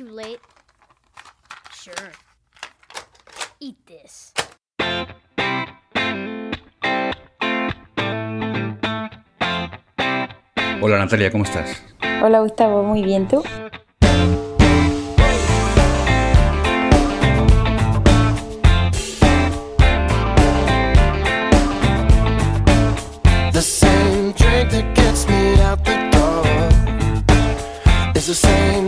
too late? Sure. Eat this. Hola Natalia, ¿cómo estás? Hola Gustavo, muy bien, ¿tú? The same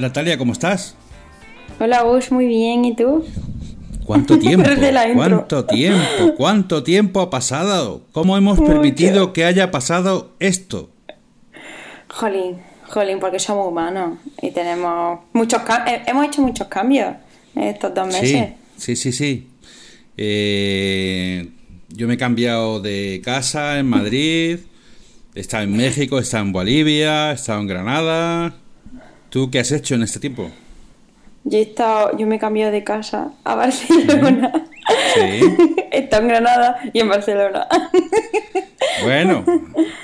Natalia? ¿Cómo estás? Hola Gus, muy bien, ¿y tú? ¿Cuánto tiempo? ¿Cuánto tiempo? ¿Cuánto tiempo ha pasado? ¿Cómo hemos Mucho. permitido que haya pasado esto? Jolín, jolín, porque somos humanos y tenemos muchos eh, hemos hecho muchos cambios en estos dos meses. Sí, sí, sí, sí. Eh, yo me he cambiado de casa en Madrid, he estado en México, he estado en Bolivia, he estado en Granada. ¿Tú qué has hecho en este tiempo? Yo he estado, yo me he cambiado de casa a Barcelona. Sí. he estado en Granada y en Barcelona. Bueno,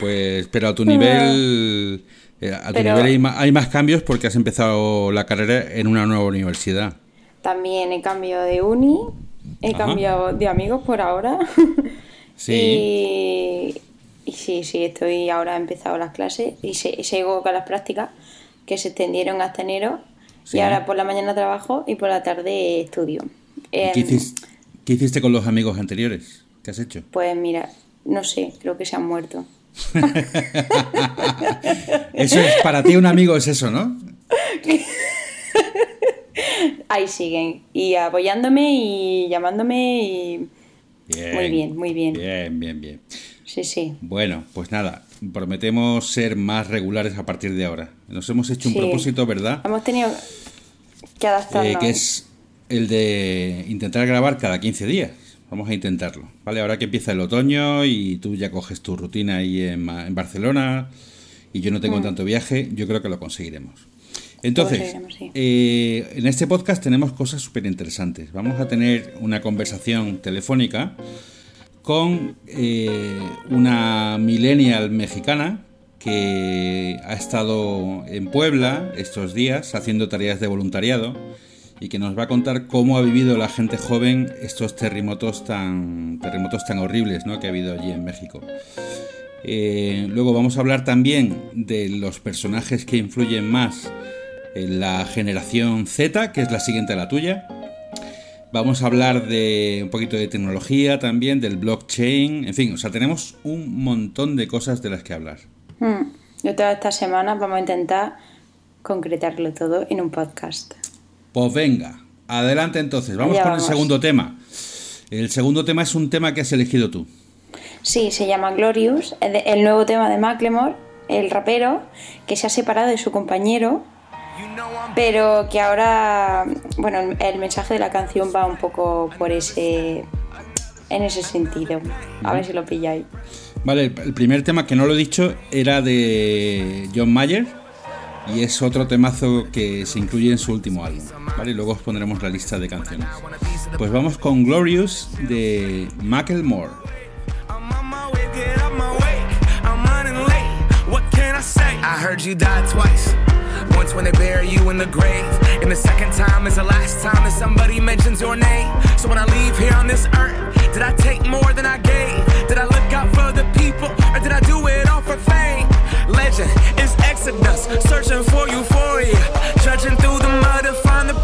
pues, pero a tu nivel, eh, a tu Pero- nivel hay, más cambios porque has empezado la carrera en una nueva universidad. También he cambiado de uni, he Ajá. cambiado de amigos por ahora. Sí. Y, y sí, sí, estoy ahora he empezado las clases y se- sigo con las prácticas que se extendieron hasta enero. Sí. Y ahora por la mañana trabajo y por la tarde estudio. Em, ¿Qué hiciste, qué hiciste con los amigos anteriores? ¿Qué has hecho? Pues mira, no sé, creo que se han muerto. Eso es para ti un amigo es eso, ¿no? Ahí siguen, y apoyándome y llamándome y... Bien. Muy bien, muy bien. Bien, bien, bien. Sí, sí. Bueno, pues nada, prometemos ser más regulares a partir de ahora. Nos hemos hecho un propósito, ¿verdad? Hemos tenido que adaptarnos. Eh, que es el de intentar grabar cada 15 días. Vamos a intentarlo, ¿vale? Ahora que empieza el otoño y tú ya coges tu rutina ahí en, en Barcelona y yo no Mm. tengo tanto viaje, yo creo que lo conseguiremos. Entonces, sí. eh, en este podcast tenemos cosas súper interesantes. Vamos a tener una conversación telefónica con eh, una millennial mexicana que ha estado en Puebla estos días haciendo tareas de voluntariado y que nos va a contar cómo ha vivido la gente joven estos terremotos tan, terremotos tan horribles ¿no? que ha habido allí en México. Eh, luego vamos a hablar también de los personajes que influyen más en la generación Z, que es la siguiente a la tuya. Vamos a hablar de un poquito de tecnología también, del blockchain, en fin, o sea, tenemos un montón de cosas de las que hablar. Hmm. Yo todas estas semanas vamos a intentar concretarlo todo en un podcast. Pues venga, adelante entonces, vamos Allá con el segundo tema. El segundo tema es un tema que has elegido tú. Sí, se llama Glorious, el nuevo tema de Macklemore, el rapero, que se ha separado de su compañero, pero que ahora, bueno, el, mensaje de la canción va un poco por ese, en ese sentido. A ver si lo pilláis. Vale, el primer tema que no lo he dicho era de John Mayer y es otro temazo que se incluye en su último álbum. Vale, luego os pondremos la lista de canciones. Pues vamos con Glorious de Macklemore. I heard you died twice. Once when they bury you in the grave, and the second time is the last time that somebody mentions your name. So when I leave here on this earth, did I take more than I gave? Did I look out for the people, or did I do it all for fame? Legend is Exodus, searching for euphoria, trudging through the mud to find the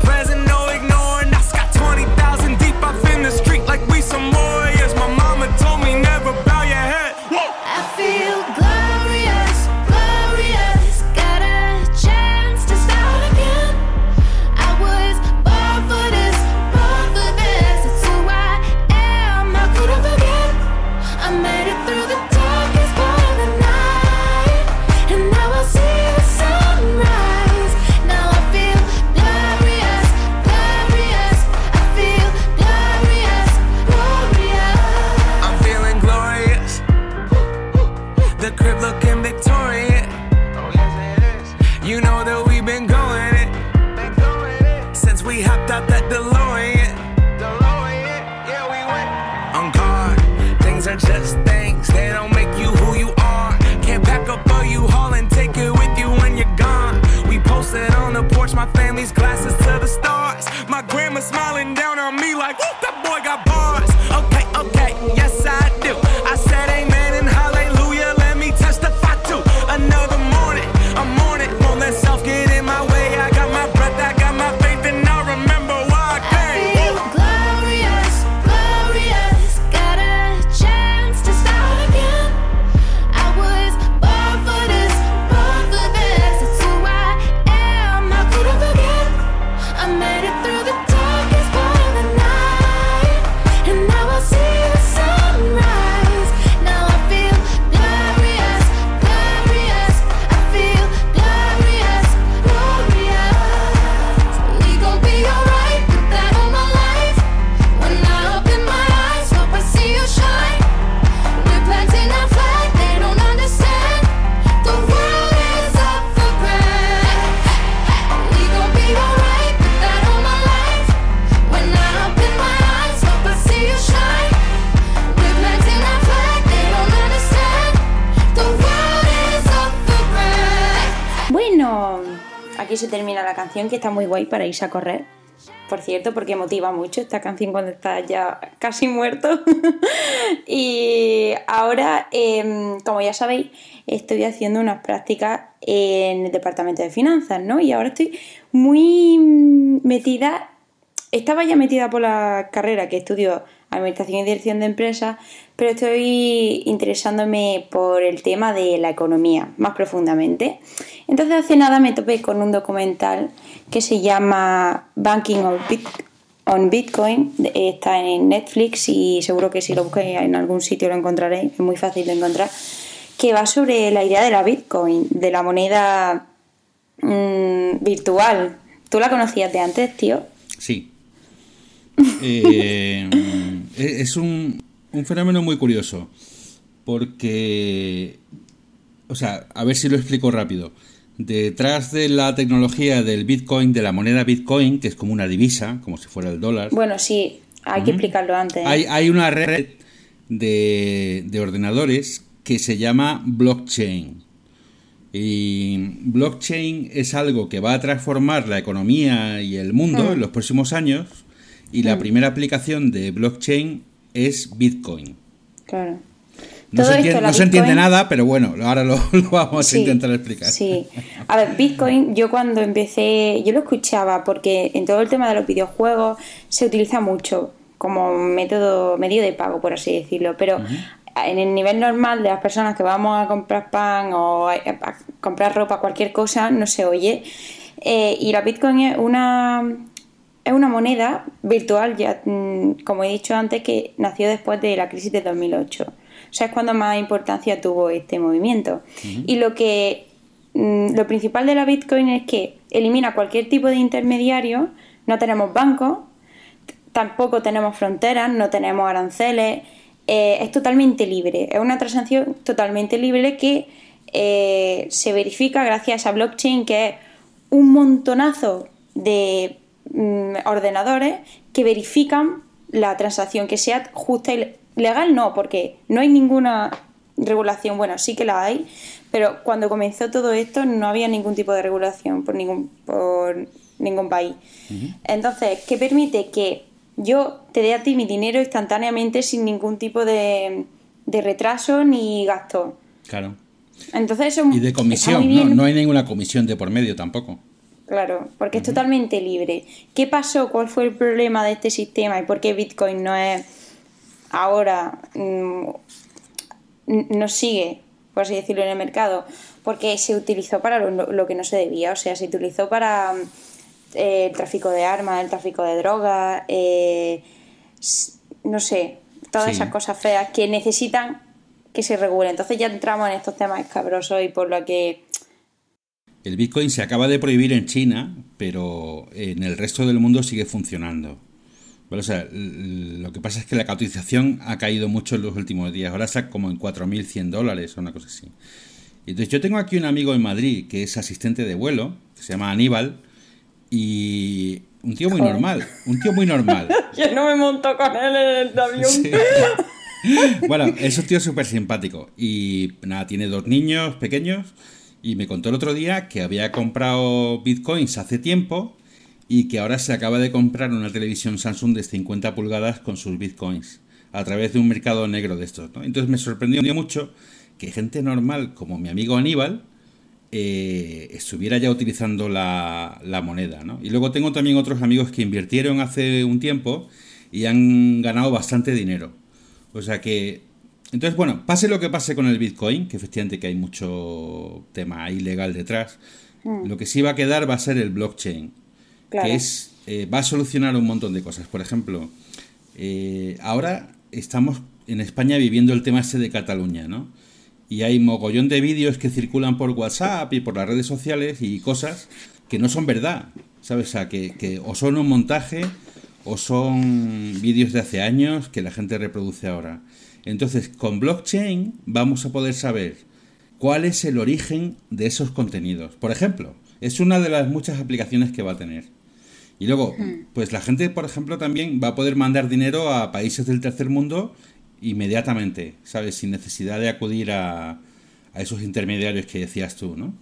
para irse a correr. Por cierto, porque motiva mucho esta canción cuando estás ya casi muerto. y ahora, em, como ya sabéis, estoy haciendo unas prácticas en el departamento de finanzas, ¿no? Y ahora estoy muy metida estaba ya metida por la carrera que estudio Administración y Dirección de Empresas, pero estoy interesándome por el tema de la economía más profundamente. Entonces hace nada me topé con un documental que se llama Banking on, Bit- on Bitcoin. Está en Netflix y seguro que si lo busquéis en algún sitio lo encontraréis, es muy fácil de encontrar, que va sobre la idea de la Bitcoin, de la moneda mm, virtual. ¿Tú la conocías de antes, tío? Sí. Eh, es un, un fenómeno muy curioso. Porque. O sea, a ver si lo explico rápido. Detrás de la tecnología del Bitcoin, de la moneda Bitcoin, que es como una divisa, como si fuera el dólar, Bueno, sí, hay que explicarlo antes. hay, hay una red de, de ordenadores que se llama blockchain. Y blockchain es algo que va a transformar la economía y el mundo Mm. en los próximos años. Y la primera aplicación de blockchain es Bitcoin. Claro. No, se, entiende, no se entiende nada, pero bueno, ahora lo, lo vamos Sí, a intentar explicar. Sí. A ver, Bitcoin, yo cuando empecé, yo lo escuchaba porque en todo el tema de los videojuegos se utiliza mucho como método, medio de pago, por así decirlo. Pero en el nivel normal de las personas que vamos a comprar pan o a, a comprar ropa, cualquier cosa, no se oye. Eh, y la Bitcoin es una, es una moneda virtual, ya mm, como he dicho antes, que nació después de la crisis de 2008. O sea, es cuando más importancia tuvo este movimiento. Y lo que mm, lo principal de la Bitcoin es que elimina cualquier tipo de intermediario, no tenemos bancos, tampoco tenemos fronteras, no tenemos aranceles, eh, es totalmente libre, es una transacción totalmente libre que eh, se verifica gracias a esa blockchain que es un montonazo de mm, ordenadores que verifican la transacción, que sea justa y legal, no, porque no hay ninguna regulación, bueno, sí que la hay, pero cuando comenzó todo esto no había ningún tipo de regulación por ningún, por ningún país. Entonces, ¿qué permite? Que yo te dé a ti mi dinero instantáneamente sin ningún tipo de, de retraso ni gasto. Claro. Entonces eso Y de comisión, ¿no? No hay ninguna comisión de por medio tampoco. Claro, porque es totalmente libre. ¿Qué pasó? ¿Cuál fue el problema de este sistema y por qué Bitcoin no es ahora mm, n- no sigue, por así decirlo, en el mercado? Porque se utilizó para lo, lo que no se debía, o sea, se utilizó para mm, eh, el tráfico de armas, el tráfico de drogas, eh, no sé, todas Sí. esas cosas feas que necesitan que se regule. Entonces ya entramos en estos temas escabrosos y por lo que El Bitcoin se acaba de prohibir en China, pero en el resto del mundo sigue funcionando. Vale, o sea, l- lo que pasa es que la cotización ha caído mucho en los últimos días. Ahora está como en 4.100 dólares o una cosa así. Y Entonces yo tengo aquí un amigo en Madrid que es asistente de vuelo, que se llama Aníbal, y un tío muy Joder. normal, un tío muy normal. Yo no me monto con él en el avión. Sí. Bueno, es un tío súper simpático. Y nada, tiene dos niños pequeños. Y me contó el otro día que había comprado bitcoins hace tiempo y que ahora se acaba de comprar una televisión Samsung de 50 pulgadas con sus bitcoins a través de un mercado negro de estos. ¿no? Entonces me sorprendió mucho que gente normal como mi amigo Aníbal eh, estuviera ya utilizando la, la moneda. ¿no? Y luego tengo también otros amigos que invirtieron hace un tiempo y han ganado bastante dinero. O sea que... Entonces, bueno, pase lo que pase con el Bitcoin, que efectivamente que hay mucho tema ilegal detrás, lo que sí va a quedar va a ser el blockchain, Claro. que es eh, va a solucionar un montón de cosas. Por ejemplo, eh, ahora estamos en España viviendo el tema ese de Cataluña, ¿no? Y hay mogollón de vídeos que circulan por WhatsApp y por las redes sociales y cosas que no son verdad, ¿sabes? O sea, que, que o son un montaje o son vídeos de hace años que la gente reproduce ahora. Entonces, con blockchain vamos a poder saber cuál es el origen de esos contenidos. Por ejemplo, es una de las muchas aplicaciones que va a tener. Y luego, pues la gente, por ejemplo, también va a poder mandar dinero a países del tercer mundo inmediatamente, ¿sabes? Sin necesidad de acudir a, a esos intermediarios que decías tú, ¿no?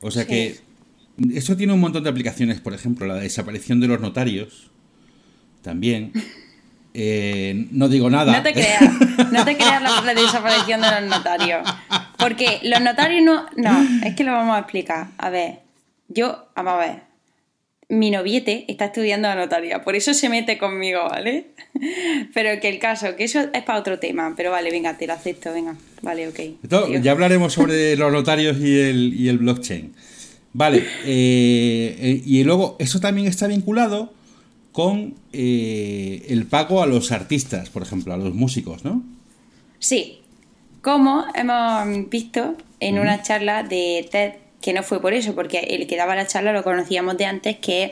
O sea Sí. que eso tiene un montón de aplicaciones, por ejemplo, la desaparición de los notarios, también. Eh, no digo nada. No te creas, no te creas la, la desaparición de los notarios. Porque los notarios no. No, es que lo vamos a explicar. A ver, yo, vamos a ver. Mi noviete está estudiando la notaría, por eso se mete conmigo, ¿vale? Pero que el caso, que eso es para otro tema. Pero vale, venga, te lo acepto, venga. Vale, ok. Ya hablaremos sobre los notarios y el, y el blockchain. Vale, eh, eh, y luego eso también está vinculado con eh, el pago a los artistas, por ejemplo, a los músicos, ¿no? Sí, como hemos visto en una charla de TED, que no fue por eso, porque el que daba la charla lo conocíamos de antes, que es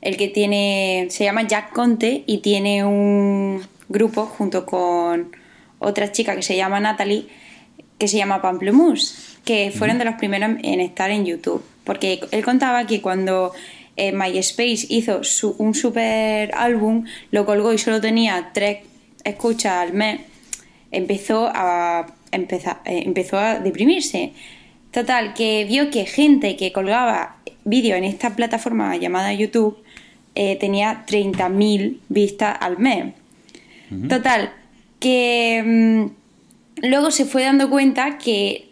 el que tiene, se llama Jack Conte y tiene un grupo junto con otra chica que se llama Natalie, que se llama Pamplemousse, que fueron de los primeros en estar en YouTube. Porque él contaba que cuando eh, MySpace hizo su- un super álbum, lo colgó y solo tenía tres escuchas al mes, empezó a, empeza- eh, empezó a deprimirse. Total, que vio que gente que colgaba vídeo en esta plataforma llamada YouTube eh, tenía 30.000 vistas al mes. Total, que mm, luego se fue dando cuenta que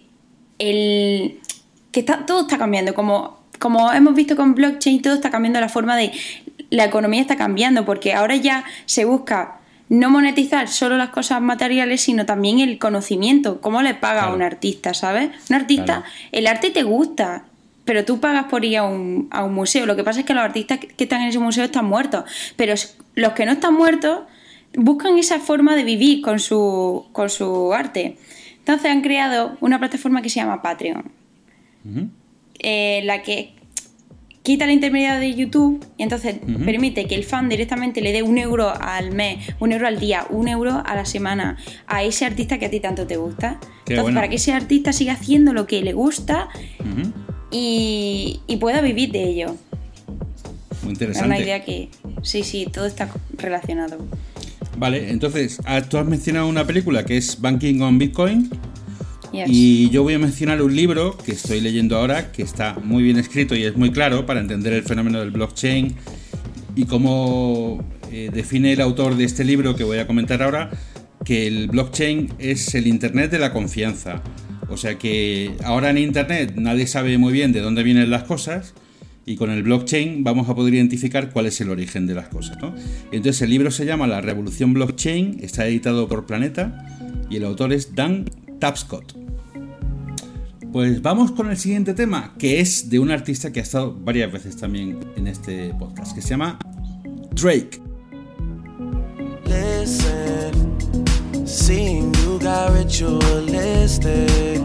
el que está, todo está cambiando, como, como hemos visto con blockchain, todo está cambiando la forma de la economía está cambiando, porque ahora ya se busca no monetizar solo las cosas materiales, sino también el conocimiento, cómo le paga Claro. a un artista, ¿sabes? Un artista, Claro. el arte te gusta, pero tú pagas por ir a un, a un museo. Lo que pasa es que los artistas que están en ese museo están muertos, pero los que no están muertos buscan esa forma de vivir con su, con su arte. Entonces han creado una plataforma que se llama Patreon, eh, la que quita la intermediaria de YouTube y entonces permite que el fan directamente le dé un euro al mes, un euro al día, un euro a la semana a ese artista que a ti tanto te gusta. Qué entonces, bueno. para que ese artista siga haciendo lo que le gusta y, y pueda vivir de ello. Muy Es interesante. una idea que, sí, sí, todo está relacionado. Vale, entonces, ah, tú has mencionado una película que es Banking on Bitcoin. Y yo voy a mencionar un libro que estoy leyendo ahora, que está muy bien escrito y es muy claro para entender el fenómeno del blockchain y cómo eh, define el autor de este libro que voy a comentar ahora, que el blockchain es el Internet de la confianza. O sea que ahora en Internet nadie sabe muy bien de dónde vienen las cosas y con el blockchain vamos a poder identificar cuál es el origen de las cosas. ¿no? Entonces el libro se llama La Revolución Blockchain, está editado por Planeta y el autor es Dan Tapscott. Pues vamos con el siguiente tema, que es de un artista que ha estado varias veces también en este podcast, que se llama Drake. Listen, seeing you got ritualistic.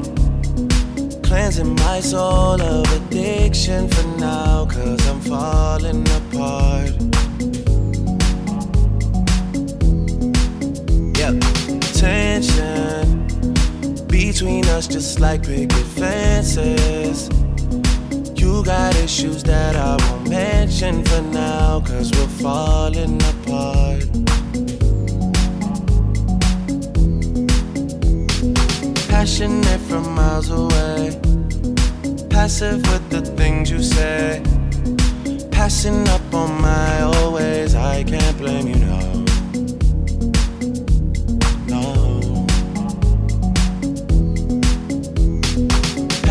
Cleansing my soul of addiction for now, cause I'm falling apart. Yep, tension between us just like picket fences. You got issues that I won't mention for now, cause we're falling apart. Passionate from miles away, passive with the things you say. Passing up on my always, I can't blame you, no.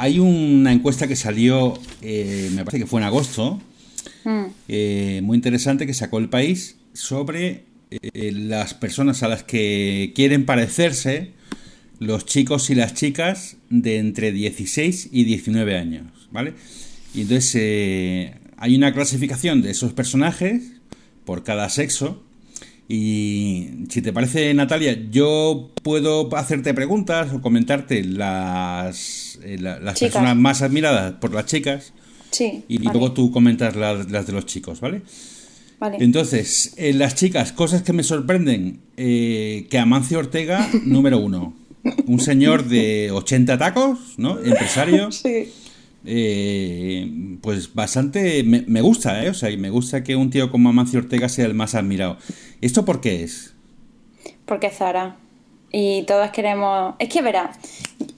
Hay una encuesta que salió, eh, me parece que fue en agosto, Mm. eh, muy interesante que sacó el país sobre eh, las personas a las que quieren parecerse los chicos y las chicas de entre 16 y 19 años, ¿vale? Y entonces hay una clasificación de esos personajes por cada sexo. Y si te parece, Natalia, yo puedo hacerte preguntas o comentarte las, eh, la- las Chicas. personas más admiradas por las chicas Sí. y, vale, luego tú comentas las, las de los chicos, ¿vale? vale. Entonces, en las chicas, cosas que me sorprenden, eh, que Amancio Ortega, número uno, un señor de 80 tacos, ¿no? Empresario. Sí. Eh, pues bastante me, me gusta, ¿eh? O sea, y me gusta que un tío como Amancio Ortega sea el más admirado. ¿Esto por qué es? Porque es Zara. Y todas queremos. Es que verá,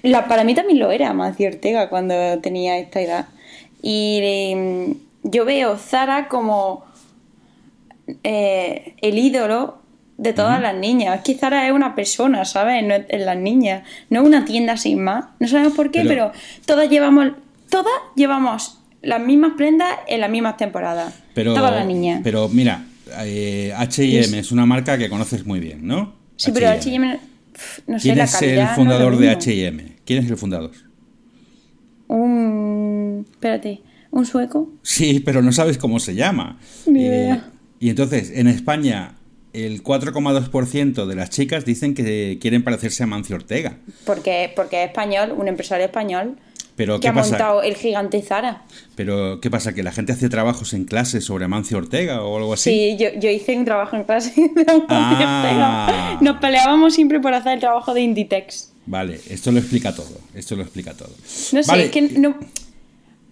la, para mí también lo era Mancio Ortega cuando tenía esta edad. Y eh, yo veo Zara como eh, el ídolo de todas las niñas. Es que Zara es una persona, ¿sabes? No es es las niñas. No es una tienda sin más. No sabemos por qué, Pero- pero, todas llevamos. Todas llevamos las mismas prendas en las mismas temporadas. Pero, Todas las niñas. pero mira, eh, H&M es una marca que conoces muy bien, ¿no? sí, pero H&M, no sé, ¿Quién la es calidad. el es fundador de. H&M? ¿Quién es el fundador? Un. Espérate, ¿un sueco? Sí, pero no sabes cómo se llama. Ni Eh, idea. y entonces, en España, el 4,2% de las chicas dicen que quieren parecerse a Mancio Ortega. Porque, porque es español, un empresario español Pero que ¿qué ha pasa? montado el gigante Zara. Pero ¿qué pasa? ¿Que la gente hace trabajos en clase sobre Amancio Ortega o algo así? Sí, yo, yo hice un trabajo en clase de Amancio Ah. Ortega. Nos peleábamos siempre por hacer el trabajo de Inditex. Vale, esto lo explica todo. Esto lo explica todo. No sé, Vale, es que no.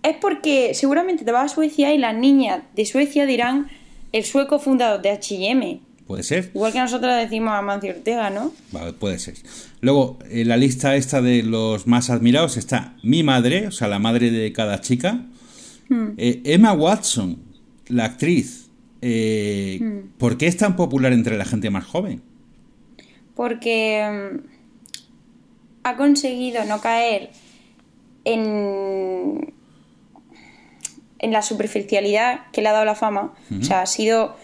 Es porque seguramente te vas a Suecia y las niñas de Suecia dirán el sueco fundador de HM. Puede ser. Igual que nosotros decimos Amancio Ortega, ¿no? Vale, puede ser. Luego, en la lista esta de los más admirados está mi madre, o sea, la madre de cada chica. Hmm. Eh, Emma Watson, la actriz. Eh, Hmm. ¿Por qué es tan popular entre la gente más joven? porque mm, ha conseguido no caer en, en la superficialidad que le ha dado la fama. O sea, ha sido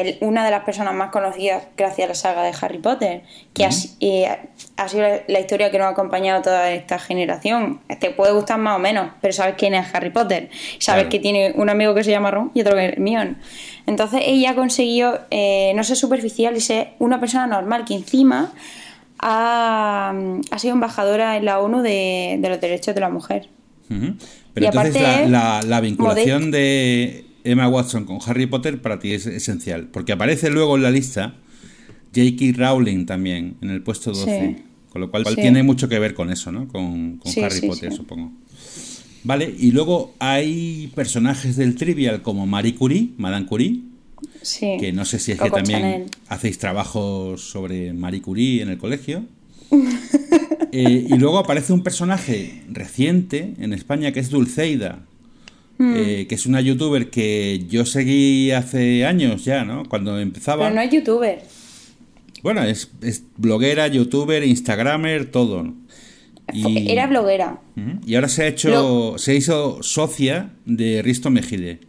el- una de las personas más conocidas gracias a la saga de Harry Potter, que ha eh, ha, sido la, la historia que nos ha acompañado toda esta generación. Te puede gustar más o menos, pero sabes quién es Harry Potter. Sabes Claro. que tiene un amigo que se llama Ron y otro que es Hermione. Entonces ella ha conseguido eh, no ser superficial y ser una persona normal que encima ha, ha sido embajadora en la ONU de, de los derechos de la mujer. Pero Y entonces aparte la, es la- la vinculación de Emma Watson con Harry Potter para ti es esencial. Porque aparece luego en la lista J.K. Rowling también, en el puesto 12. Sí. Con lo cual Sí. tiene mucho que ver con eso, ¿no? Con, con Sí, Harry Potter, supongo. Vale, y luego hay personajes del Trivial como Marie Curie, Madame Curie, Sí. que no sé si es que también Chanel. hacéis trabajos sobre Marie Curie en el colegio. Eh, y luego aparece un personaje reciente en España que es Dulceida, Hmm. eh, que es una youtuber que yo seguí hace años ya, ¿no? Cuando empezaba. Pero no es youtuber. Bueno, es, es bloguera, youtuber, instagramer, todo. ¿no? Y, Era bloguera. Y ahora se ha hecho, se hizo socia de Risto Mejide.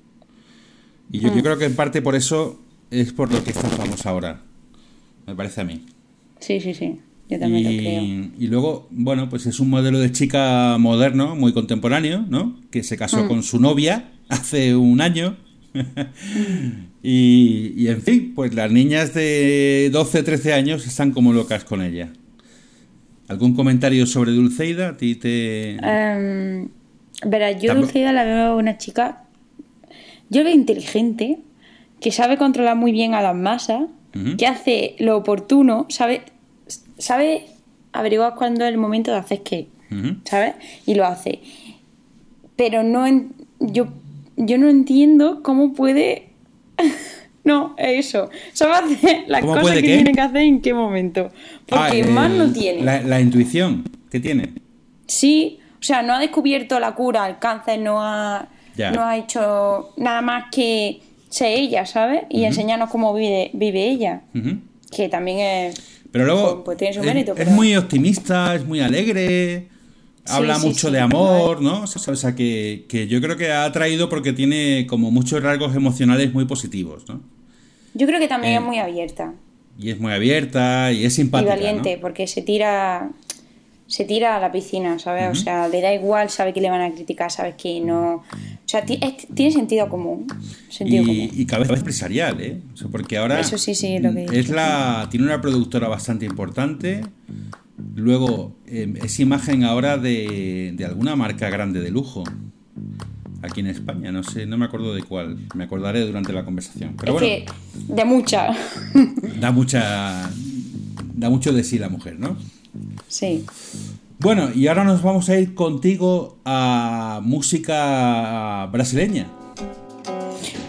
Y yo, yo creo que en parte por eso es por lo que está famosa ahora. Me parece a mí. Sí, sí, sí. Yo también lo creo. Y, y luego, bueno, pues es un modelo de chica moderno, muy contemporáneo, ¿no? Que se Mm. casó con su novia hace un año. y, y, en fin, pues las niñas de 12, 13 años están como locas con ella. ¿Algún comentario sobre Dulceida? ¿A ti te...? Em, verás, yo Dulceida la veo una chica. Yo la veo inteligente, que sabe controlar muy bien a las masas, que hace lo oportuno, sabe, sabe averiguar cuándo es el momento de hacer qué. ¿sabes? Y lo hace. Pero no en- yo, yo no entiendo cómo puede. no, es eso. Sabe hacer las ¿Cómo cosas que qué? tiene que hacer en qué momento. Porque Ah, más el- no tiene. La, la intuición que tiene. Sí, o sea, no ha descubierto la cura al cáncer, no ha, no ha hecho nada más que ser ella, ¿sabes? Y enseñarnos cómo vive, vive ella, que también es... Pero luego Pues tiene su es- mérito, es, pero- muy optimista, es muy alegre, habla sí, mucho sí, de amor, ¿no? O sea, o sea, que, que yo creo que ha atraído porque tiene como muchos rasgos emocionales muy positivos, ¿no? Yo creo que también Eh, es muy abierta Y es muy abierta y es y simpática, valiente, ¿no? porque se tira... se tira a la piscina, ¿sabes? O sea, le da igual, sabe que le van a criticar, sabes que no... O sea, es- tiene sentido común. Sentido común. Y, y cabeza empresarial, ¿eh? O sea, porque ahora Eso sí, sí, lo que es la tiene una productora bastante importante. Luego eh, es imagen ahora de, de alguna marca grande de lujo aquí en España. No sé, no me acuerdo de cuál. Me acordaré durante la conversación. Pero es bueno, que de muchas. da mucha da mucho de sí la mujer, ¿no? Sí. Bueno, y ahora nos vamos a ir contigo a música brasileña.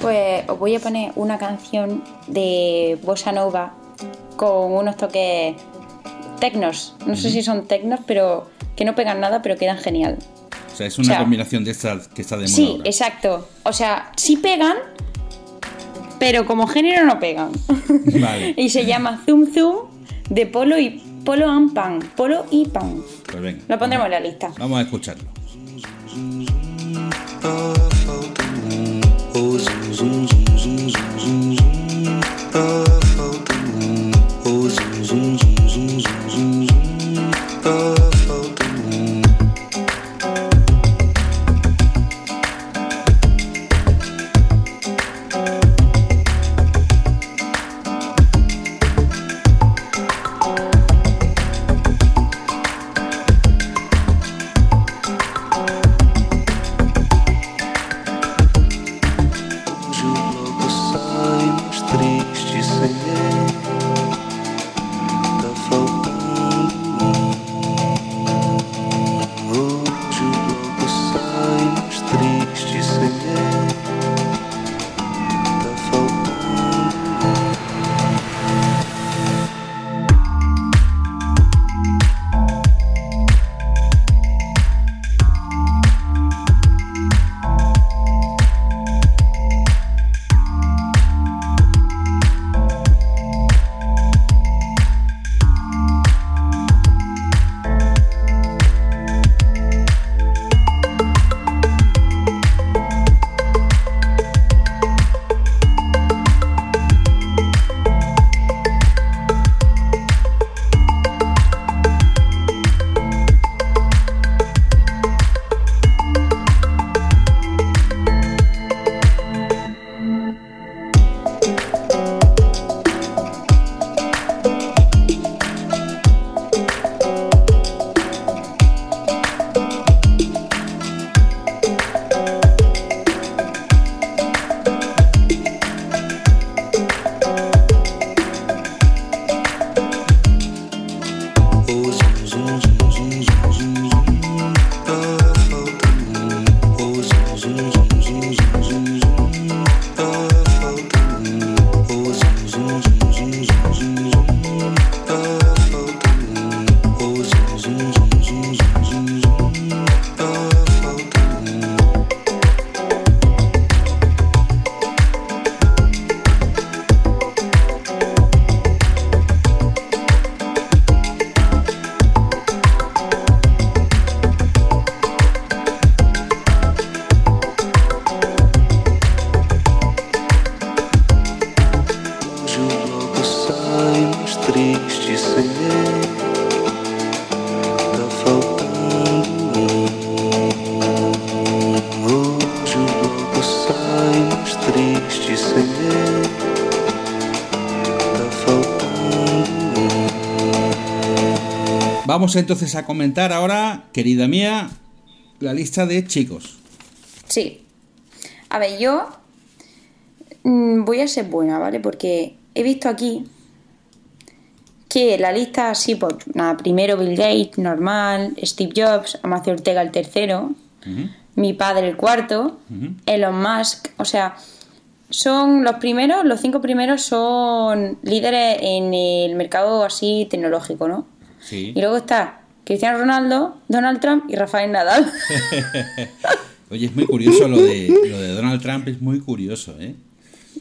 Pues os voy a poner una canción de Bossa Nova con unos toques tecnos. No sé si son tecnos, pero que no pegan nada, pero quedan genial. O sea, es una O sea, combinación de estas que está de moda. Sí, ahora. exacto. O sea, sí pegan, pero como género no pegan. Vale. y se llama Zoom Zoom de Polo y Polo and Pan. Polo y Pan. Pues. Lo pondremos en la lista. Vamos a escucharlo. Vamos entonces a comentar ahora, querida mía, la lista de chicos. Sí. A ver, yo mm, voy a ser buena, ¿vale? Porque he visto aquí que la lista así, pues nada, primero Bill Gates, normal, Steve Jobs, Amancio Ortega el tercero, mi padre el cuarto, Elon Musk, o sea, son los primeros, los cinco primeros son líderes en el mercado así tecnológico, ¿no? Sí. Y luego está Cristiano Ronaldo, Donald Trump y Rafael Nadal. Oye, es muy curioso lo de, lo de Donald Trump, es muy curioso, ¿eh?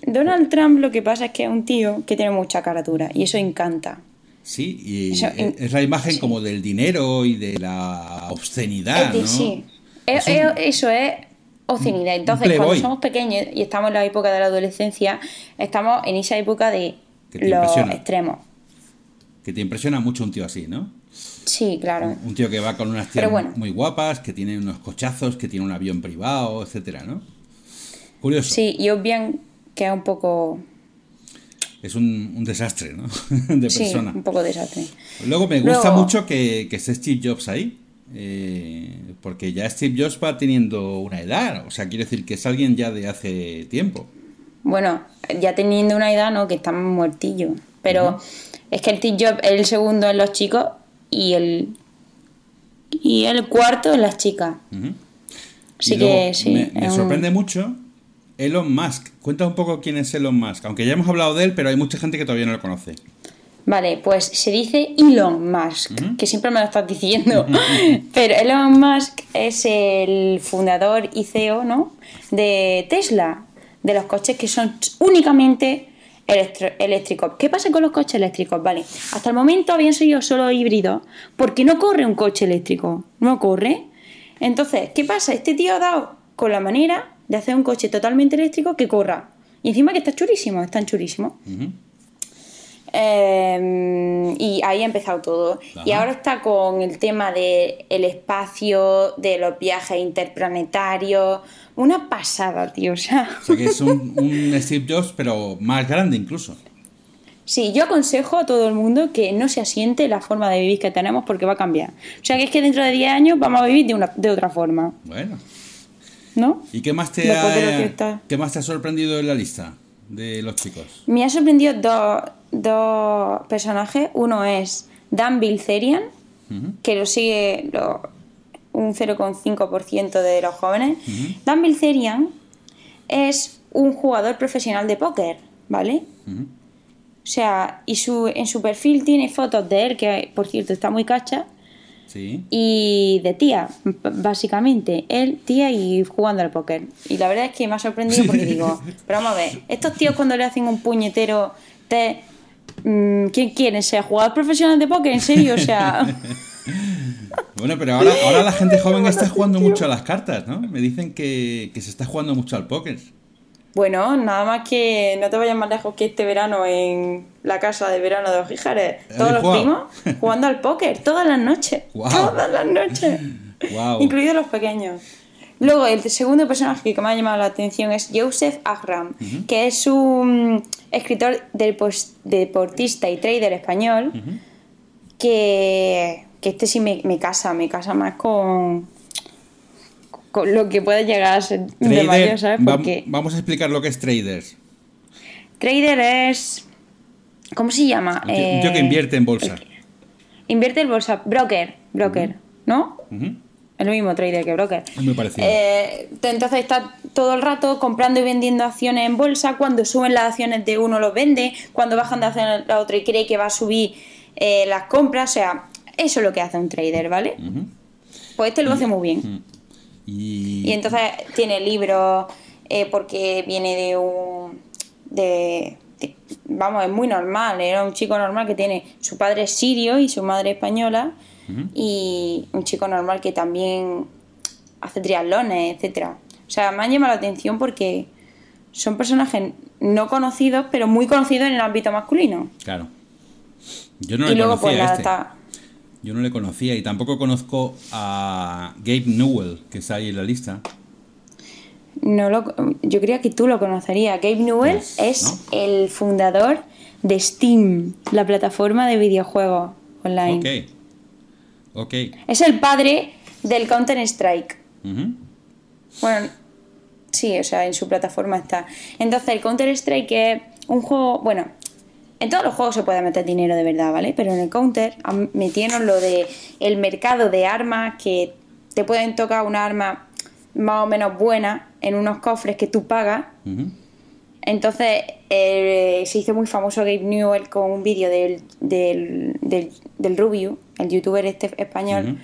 Donald Trump lo que pasa es que es un tío que tiene mucha caratura y eso encanta. Sí, y Eso, es la imagen sí. como del dinero y de la obscenidad, Es. Sí, Es Es- un- es- eso es obscenidad. Entonces, cuando somos pequeños y estamos en la época de la adolescencia, estamos en esa época de los impresiona. extremos. Que te impresiona mucho un tío así, ¿no? Sí, claro. Un tío que va con unas tías bueno. muy guapas, que tiene unos cochazos, que tiene un avión privado, etcétera, ¿no? Curioso. Sí, y obvian que es un poco. Es un, un desastre, ¿no? de Sí, persona. un poco desastre. Luego me gusta Luego- mucho que, que esté Steve Jobs ahí. eh, porque ya Steve Jobs va teniendo una edad. O sea, quiere decir que es alguien ya de hace tiempo. Bueno, ya teniendo una edad, ¿no? Que están muertillos. Pero es que el Steve Jobs es el segundo en los chicos y el. Y el cuarto en las chicas. Así luego que sí. Me, me es un- sorprende mucho Elon Musk. Cuenta un poco quién es Elon Musk. Aunque ya hemos hablado de él, pero hay mucha gente que todavía no lo conoce. Vale, pues se dice Elon Musk, que siempre me lo estás diciendo. Pero Elon Musk es el fundador y CEO, ¿no? De Tesla, de los coches que son únicamente eléctricos. ¿Qué pasa con los coches eléctricos? Vale, hasta el momento habían sido solo híbridos, porque no corre un coche eléctrico, no corre. Entonces, ¿qué pasa? Este tío ha dado con la manera de hacer un coche totalmente eléctrico que corra. Y encima que está churísimo, están churísimos. Ujú. Eh, y ahí ha empezado todo. Y ahora está con el tema del espacio, de los viajes interplanetarios. Una pasada, tío. O sea, O sea que es un, un Steve Jobs, pero más grande incluso. sí, yo aconsejo a todo el mundo que no se asiente la forma de vivir que tenemos porque va a cambiar. O sea, que es que dentro de 10 años vamos a vivir de, una, de otra forma, Bueno. ¿no? ¿Y qué más te ha, qué más te ha sorprendido en la lista de los chicos? Me ha sorprendido dos, dos personajes. Uno es Dan Bilzerian, que lo sigue lo- un 0,5% de los jóvenes. Dan Bilzerian es un jugador profesional de póker, ¿vale? O sea, y su, en su perfil tiene fotos de él, que por cierto está muy cacha, Sí. y de tía, básicamente. Él, tía y jugando al póker. Y la verdad es que me ha sorprendido porque digo, pero vamos a ver, estos tíos cuando le hacen un puñetero de... mm, ¿Quién quiere ser jugador profesional de póker? ¿En serio? O sea... Bueno, pero ahora, ahora la gente joven está jugando mucho a las cartas, ¿no? Me dicen que, que se está jugando mucho al póker. Bueno, nada más que no te vayas más lejos que este verano en la casa de verano de los Gijares. Todos los primos jugando al póker, todas las noches. Todas las noches. Wow. Incluidos los pequeños. Luego, el segundo personaje que me ha llamado la atención es Joseph Agram, que es un escritor del deportista y trader español, que, que este sí me, me casa, me casa más con, con lo que puede llegar a ser de Trader, mayor, ¿sabes? va- Porque vamos a explicar lo que es traders. trader es... ¿Cómo se llama? Tío, un tío que Eh, invierte en bolsa. Invierte en bolsa. Broker, broker, ¿no? Es lo mismo trader que broker. Es muy parecido. Eh, entonces está todo el rato comprando y vendiendo acciones en bolsa. Cuando suben las acciones de uno los vende. Cuando bajan de acciones de la otra y cree que va a subir eh, las compras. O sea, eso es lo que hace un trader, ¿vale? Pues este lo hace muy bien. Y, Y entonces tiene libros eh, porque viene de un... De, de- vamos, es muy normal. Era un chico normal que tiene... Su padre es sirio y su madre española. Y un chico normal que también hace triatlones, etcétera. O sea, me han llamado la atención porque son personajes no conocidos, pero muy conocidos en el ámbito masculino. claro. Yo no y luego, conocía pues nada, este. está... Yo no le conocía y tampoco conozco a Gabe Newell, que está ahí en la lista. No lo, yo creía que tú lo conocerías. Gabe Newell Pues, es ¿no? el fundador de Steam, la plataforma de videojuegos online. Ok. Ok. Es el padre del Counter Strike. Ujú. Bueno, sí, o sea, en su plataforma está. Entonces, el Counter Strike es un juego. Bueno, en todos los juegos se puede meter dinero de verdad, ¿vale? Pero en el Counter metieron lo de el mercado de armas que te pueden tocar una arma más o menos buena en unos cofres que tú pagas. Entonces eh, se hizo muy famoso Gabe Newell con un vídeo del, del, del, del Rubio, el youtuber este español,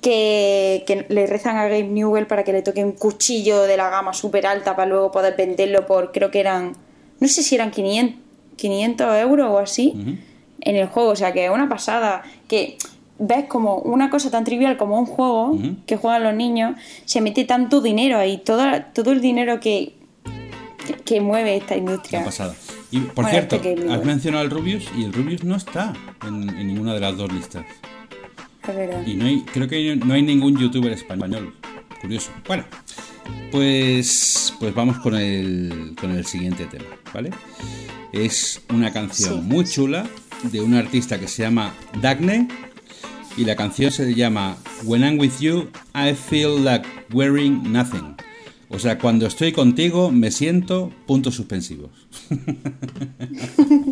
que, que le rezan a Gabe Newell para que le toque un cuchillo de la gama súper alta para luego poder venderlo por, creo que eran, no sé si eran 500, 500 euros o así, en el juego. O sea, que es una pasada. Que ves como una cosa tan trivial como un juego que juegan los niños, se mete tanto dinero ahí, todo, todo el dinero que, que, que mueve esta industria. Una pasada. Y por Bueno, cierto, este has bueno. mencionado el Rubius y el Rubius no está en, en ninguna de las dos listas. Es verdad. Y no hay, creo que no hay ningún youtuber español. Curioso. Bueno, pues, pues vamos con el, con el siguiente tema, ¿vale? Es una canción Sí. muy chula de un artista que se llama Dagne y la canción se llama When I'm with you, I feel like wearing nothing. O sea, cuando estoy contigo me siento puntos suspensivos.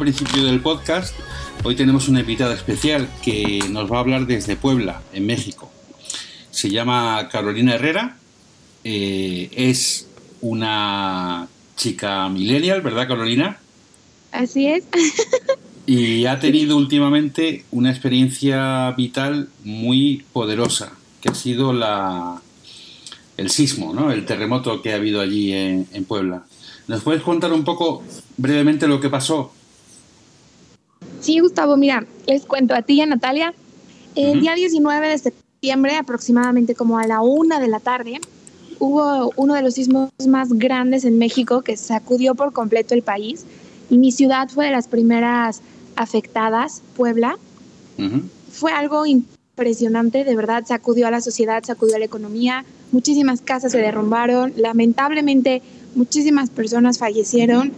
al principio del podcast, hoy tenemos una invitada especial que nos va a hablar desde Puebla, en México. Se llama Carolina Herrera, eh, es una chica millennial, ¿verdad Carolina? Así es. Y ha tenido últimamente una experiencia vital muy poderosa, que ha sido la, el sismo, ¿no? el terremoto que ha habido allí en, en Puebla. ¿Nos puedes contar un poco brevemente lo que pasó? Sí, Gustavo, mira, les cuento a ti y a Natalia. El día 19 de septiembre, aproximadamente como a la una de la tarde, hubo uno de los sismos más grandes en México que sacudió por completo el país. Y mi ciudad fue de las primeras afectadas, Puebla. Fue algo impresionante, de verdad, sacudió a la sociedad, sacudió a la economía. Muchísimas casas se derrumbaron. Lamentablemente, muchísimas personas fallecieron.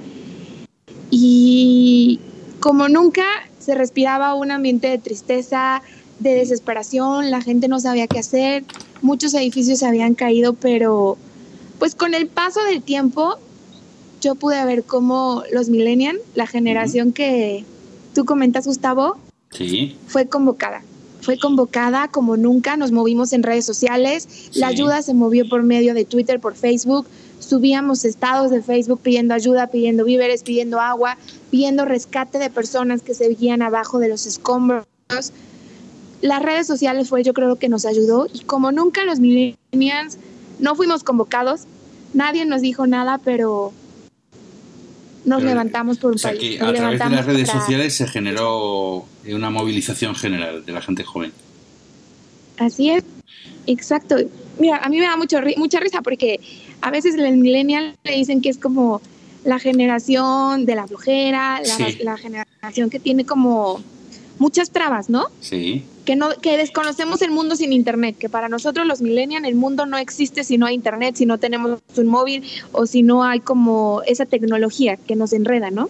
Y como nunca se respiraba un ambiente de tristeza, de desesperación, la gente no sabía qué hacer, muchos edificios se habían caído, pero pues con el paso del tiempo yo pude ver cómo los millennials, la generación que tú comentas, Gustavo, Sí. fue convocada. fue convocada como nunca, nos movimos en redes sociales, la ayuda se movió por medio de Twitter, por Facebook, subíamos estados de Facebook pidiendo ayuda, pidiendo víveres, pidiendo agua, pidiendo rescate de personas que se veían abajo de los escombros. Las redes sociales fue yo creo que nos ayudó y como nunca los millennials no fuimos convocados, nadie nos dijo nada, pero nos Pero, levantamos por un O sea país. que a través de las redes para- sociales se generó una movilización general de la gente joven. Así es, exacto. Mira, a mí me da mucho, ri- mucha risa porque a veces el millennial le dicen que es como la generación de la flojera, la, Sí. la generación que tiene como muchas trabas, ¿no? Sí, Que, no, que desconocemos el mundo sin internet, que para nosotros los millennials el mundo no existe si no hay internet, si no tenemos un móvil o si no hay como esa tecnología que nos enreda, ¿no?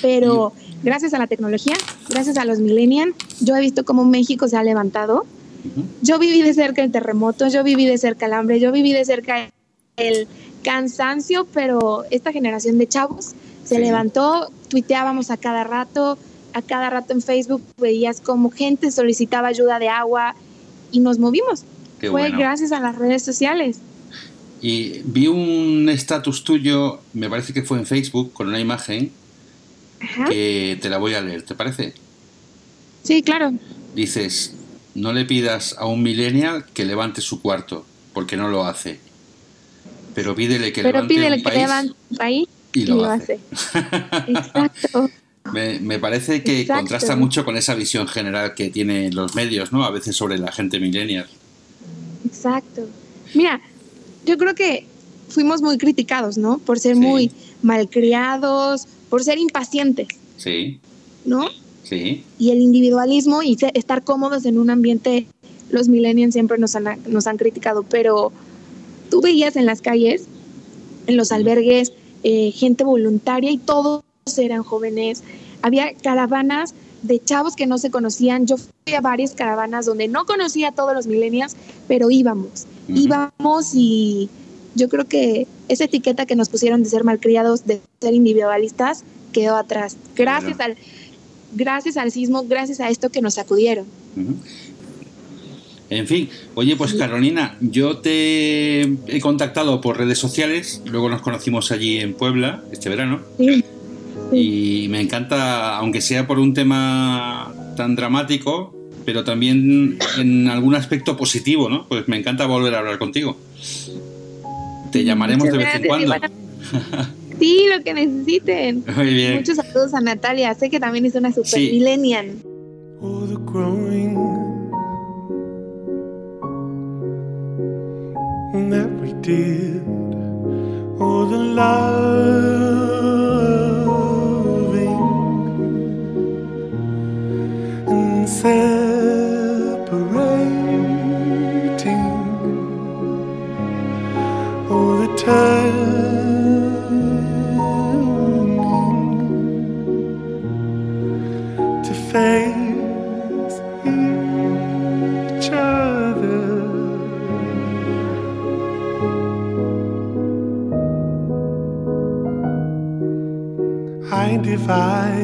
Pero gracias a la tecnología, gracias a los millennials, yo he visto cómo México se ha levantado. Yo viví de cerca el terremoto, yo viví de cerca el hambre, yo viví de cerca el cansancio, pero esta generación de chavos se Sí. levantó, tuiteábamos a cada rato, a cada rato en Facebook veías como gente solicitaba ayuda de agua y nos movimos. Qué Fue bueno. gracias a las redes sociales. Y vi un estatus tuyo, me parece que fue en Facebook, con una imagen Ajá. que te la voy a leer, ¿te parece? Sí, claro. Dices, no le pidas a un millennial que levante su cuarto, porque no lo hace. Pero pídele que Pero levante pídele un que país levante un país y y lo lo hace. hace. Exacto. Me, me parece que Exacto. contrasta mucho con esa visión general que tienen los medios, ¿no? A veces sobre la gente millennial. Exacto. Mira, yo creo que fuimos muy criticados, ¿no? Por ser Sí. muy malcriados, por ser impacientes, Sí, ¿no? Sí, Y el individualismo y estar cómodos en un ambiente, los millennials siempre nos han, nos han criticado, pero tú veías en las calles, en los albergues, eh, gente voluntaria y todos eran jóvenes. Había caravanas de chavos que no se conocían. Yo fui a varias caravanas donde no conocía a todos los millennials, pero íbamos. Íbamos y yo creo que esa etiqueta que nos pusieron de ser malcriados, de ser individualistas, quedó atrás. Gracias al gracias al sismo, gracias a esto que nos sacudieron. Ujú. En fin, oye, pues Carolina, yo te he contactado por redes sociales, luego nos conocimos allí en Puebla este verano Sí. y me encanta, aunque sea por un tema tan dramático, pero también en algún aspecto positivo, ¿no? Pues me encanta volver a hablar contigo. Te llamaremos de vez en cuando. Sí, lo que necesiten. Muy bien. Muchos saludos a Natalia. Sé que también es una super Sí. millennial. Oh, the growing that we did. Oh, the loving and separating. Oh, the turning I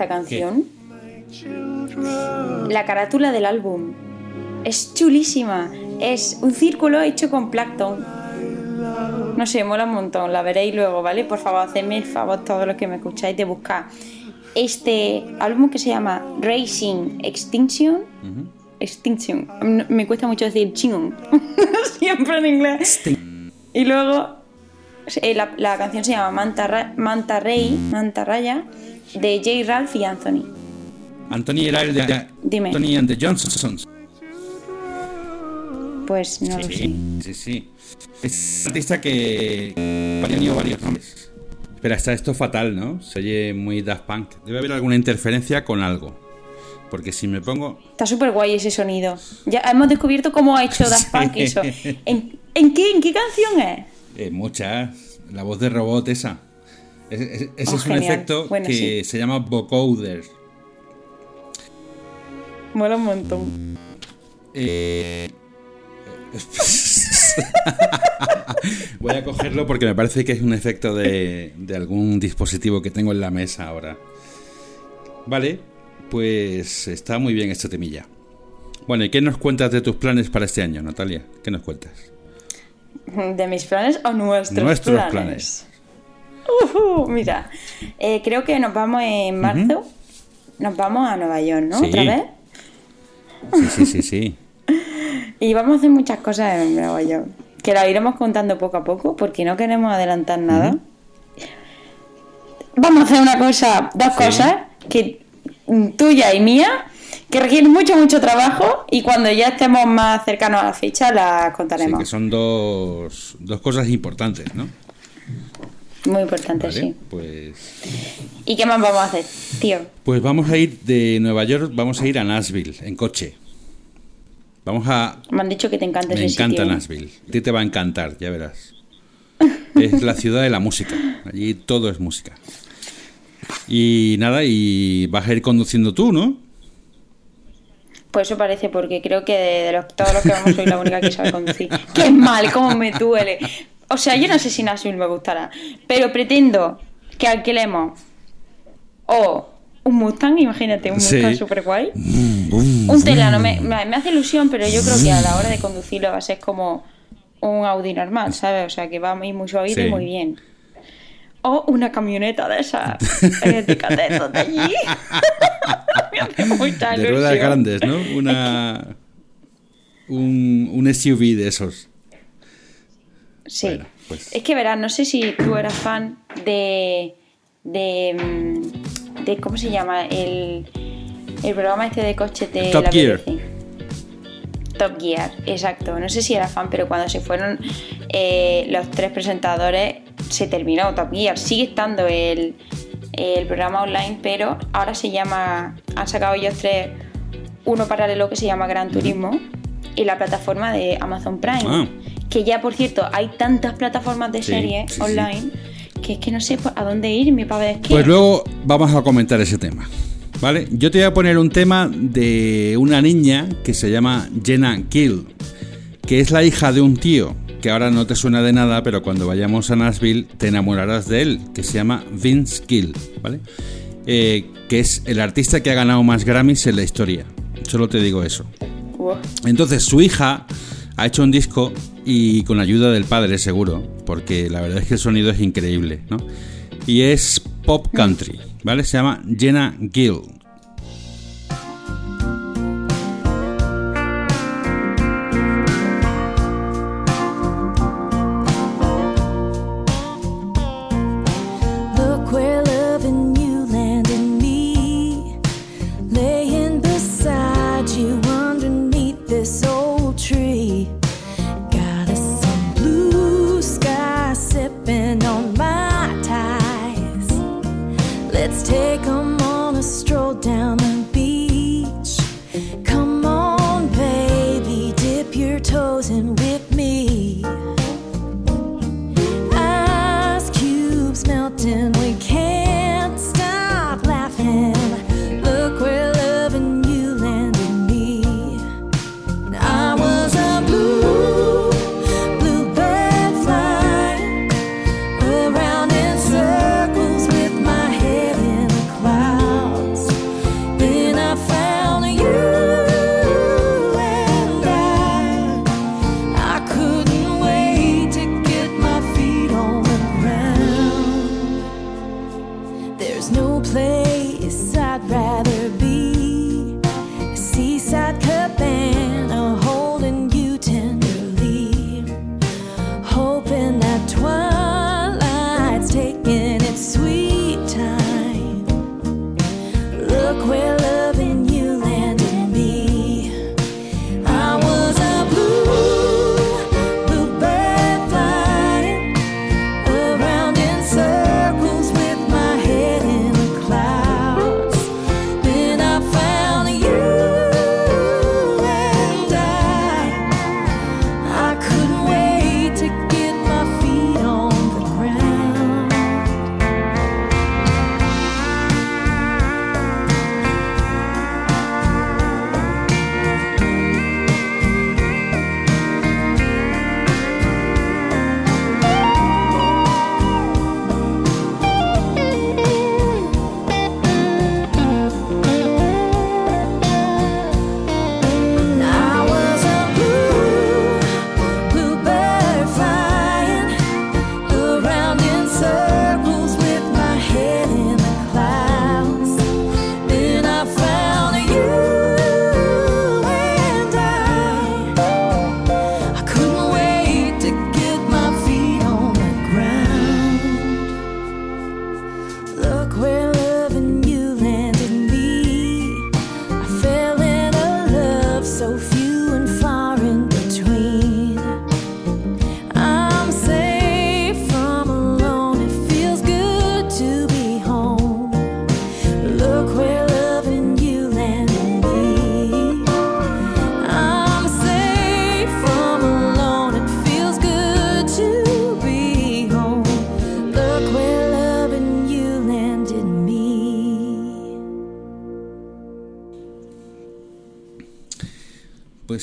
esta canción? La carátula del álbum. Es chulísima. Es un círculo hecho con plancton. No sé, mola un montón. La veréis luego, ¿vale? Por favor, hacedme el favor todos los que me escucháis de buscar este álbum que se llama Racing Extinction. Extinction. Me cuesta mucho decir chingón. Siempre en inglés. Y luego eh, la, la canción se llama Manta, Ra- Manta Ray, Manta Raya, de J. Ralph y Anthony. Anthony era el de Dime. Anthony and the Johnsons. Pues no lo sé. Sí, sí, sí. Es un artista que ha tenido varios nombres. Espera, está esto fatal, ¿no? Se oye muy Daft Punk. Debe haber alguna interferencia con algo. Porque si me pongo. Está súper guay ese sonido. Ya hemos descubierto cómo ha hecho Daft Punk Sí. eso. ¿En, en qué, ¿En qué canción es? eh, muchas. La voz de robot esa. Es- es- ese Oh, es un efecto Bueno, que sí. se llama vocoder. Mola un montón. Eh, Voy a cogerlo porque me parece que es un efecto de, de algún dispositivo que tengo en la mesa ahora. Vale, pues está muy bien esta temilla. Bueno, ¿y qué nos cuentas de tus planes para este año, Natalia? ¿Qué nos cuentas? ¿De mis planes o nuestros, Nuestros planes? Mira, eh, creo que nos vamos en marzo. Nos vamos a Nueva York, ¿no? Sí. Otra vez. Sí, sí, sí, sí. Y vamos a hacer muchas cosas en Nueva York. Que las iremos contando poco a poco porque no queremos adelantar nada. Vamos a hacer una cosa, dos Sí. cosas, que tuya y mía, que requieren mucho, mucho trabajo y cuando ya estemos más cercanos a la fecha las Sí, contaremos. que son dos, dos cosas importantes, ¿no? Muy importante, Vale, sí. pues, ¿Y qué más vamos a hacer, tío? pues vamos a ir de Nueva York, vamos a ir a Nashville en coche. Vamos a Me han dicho que te encanta Me ese encanta sitio. ¿eh? Nashville. A ti te va a encantar, ya verás. Es la ciudad de la música. Allí todo es música. Y nada, y vas a ir conduciendo tú, ¿no? Pues eso parece, porque creo que de, de los, todos los que vamos soy la única que sabe conducir. ¡Qué mal! ¡Cómo me duele! O sea, yo no sé si Nashville me gustará, pero pretendo que alquilemos o un Mustang, imagínate, un Sí. Mustang super guay. Un Tesla, no me, me, hace ilusión, pero yo creo que a la hora de conducirlo va a ser como un Audi normal, ¿sabes? O sea, que va a ir muy suavito Sí. y muy bien. O una camioneta de esas eléctricas de allí. me hace mucha De ruedas ilusión. grandes, ¿no? Una. Un, un SUV de esos. Sí. Bueno, pues- Es que verás, no sé si tú eras fan de. de. mm, de ¿Cómo se llama? El, el programa este de coches de Top la Gear. Top Gear, exacto. No sé si era fan, pero cuando se fueron eh, los tres presentadores, se terminó Top Gear. Sigue estando el, el programa online, pero ahora se llama. Han sacado ellos tres. Uno paralelo que se llama Gran Turismo y la plataforma de Amazon Prime. Ah. Que ya, por cierto, hay tantas plataformas de Sí, series sí, sí. online que es que no sé a dónde irme para ver qué. Pues luego vamos a comentar ese tema. ¿Vale? Yo te voy a poner un tema de una niña que se llama Jenna Gill, que es la hija de un tío que ahora no te suena de nada, pero cuando vayamos a Nashville te enamorarás de él, que se llama Vince Gill, ¿vale? Eh, que es el artista que ha ganado más Grammys en la historia. Solo te digo eso. Entonces su hija ha hecho un disco y con ayuda del padre seguro, porque la verdad es que el sonido es increíble, ¿no? Y es pop country, ¿vale? Se llama Jenna Gill.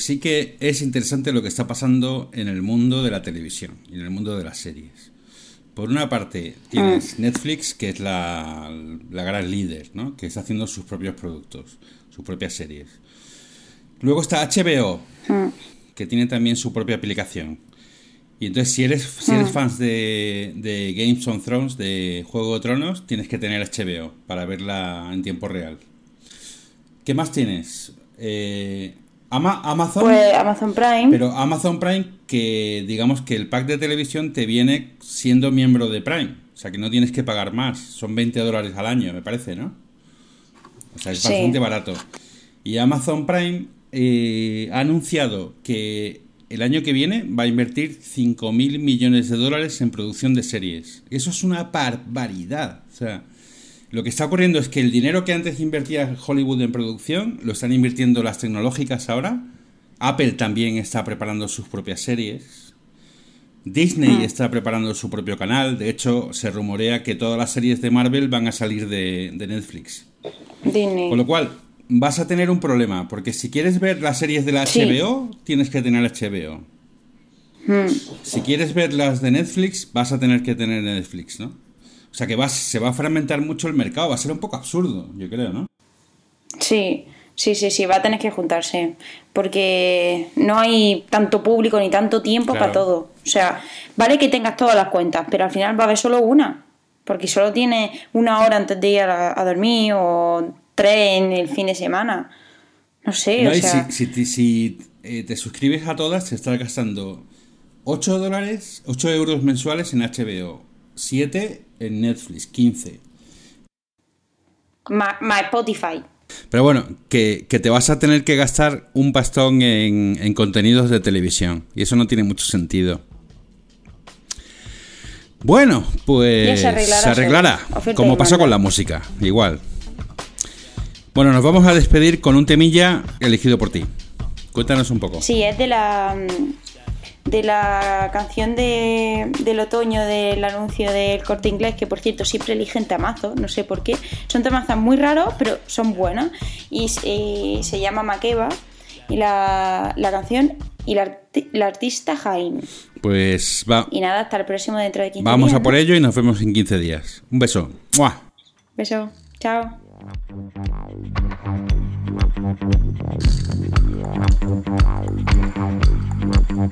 Sí que es interesante lo que está pasando en el mundo de la televisión y en el mundo de las series. Por una parte, tienes Netflix, que es la, la gran líder, ¿no? Que está haciendo sus propios productos, sus propias series. Luego está HBO, que tiene también su propia aplicación. Y entonces, si eres, si eres fans de, de Games of Thrones, de Juego de Tronos, tienes que tener HBO para verla en tiempo real. ¿Qué más tienes? Eh, Ama- Amazon. Pues Amazon Prime. Pero Amazon Prime, que digamos que el pack de televisión te viene siendo miembro de Prime. O sea que no tienes que pagar más. Son 20 dólares al año, me parece, ¿no? O sea, es Sí. bastante barato. Y Amazon Prime eh, ha anunciado que el año que viene va a invertir 5.000 millones de dólares en producción de series. Eso es una barbaridad. O sea, lo que está ocurriendo es que el dinero que antes invertía Hollywood en producción lo están invirtiendo las tecnológicas ahora. Apple también está preparando sus propias series. Disney está preparando su propio canal. De hecho, se rumorea que todas las series de Marvel van a salir de, de Netflix. Disney. Con lo cual, vas a tener un problema, porque si quieres ver las series de la Sí. HBO, tienes que tener HBO. Hmm. Si quieres ver las de Netflix, vas a tener que tener Netflix, ¿no? O sea que vas, se va a fragmentar mucho el mercado, va a ser un poco absurdo, yo creo, ¿no? Sí, sí, sí, sí, va a tener que juntarse. Porque no hay tanto público ni tanto tiempo Claro. para todo. O sea, vale que tengas todas las cuentas, pero al final va a haber solo una. Porque solo tienes una hora antes de ir a, a dormir o tres en el fin de semana. No sé, No, o sea. si, si te- si, eh, te suscribes a todas, te estás gastando 8 dólares, 8 euros mensuales en HBO, 7 en Netflix, 15. Más, más Spotify. Pero bueno, que, que te vas a tener que gastar un pastón en, en contenidos de televisión. Y eso no tiene mucho sentido. Bueno, pues se arreglará, se como pasó con la música, igual. Bueno, nos vamos a despedir con un temilla elegido por ti. Cuéntanos un poco. Sí, es de la. De la canción de, del otoño del anuncio del corte inglés, que por cierto siempre eligen temazos, no sé por qué. Son temazos muy raros, pero son buenos. Y, eh, se llama Makeba y la, la canción y la, arti- la artista Jaime. Pues va, Y nada, hasta el próximo dentro de 15 vamos días, a por ¿no? ello y nos vemos en 15 días. Un beso. ¡Mua! Beso. Chao. I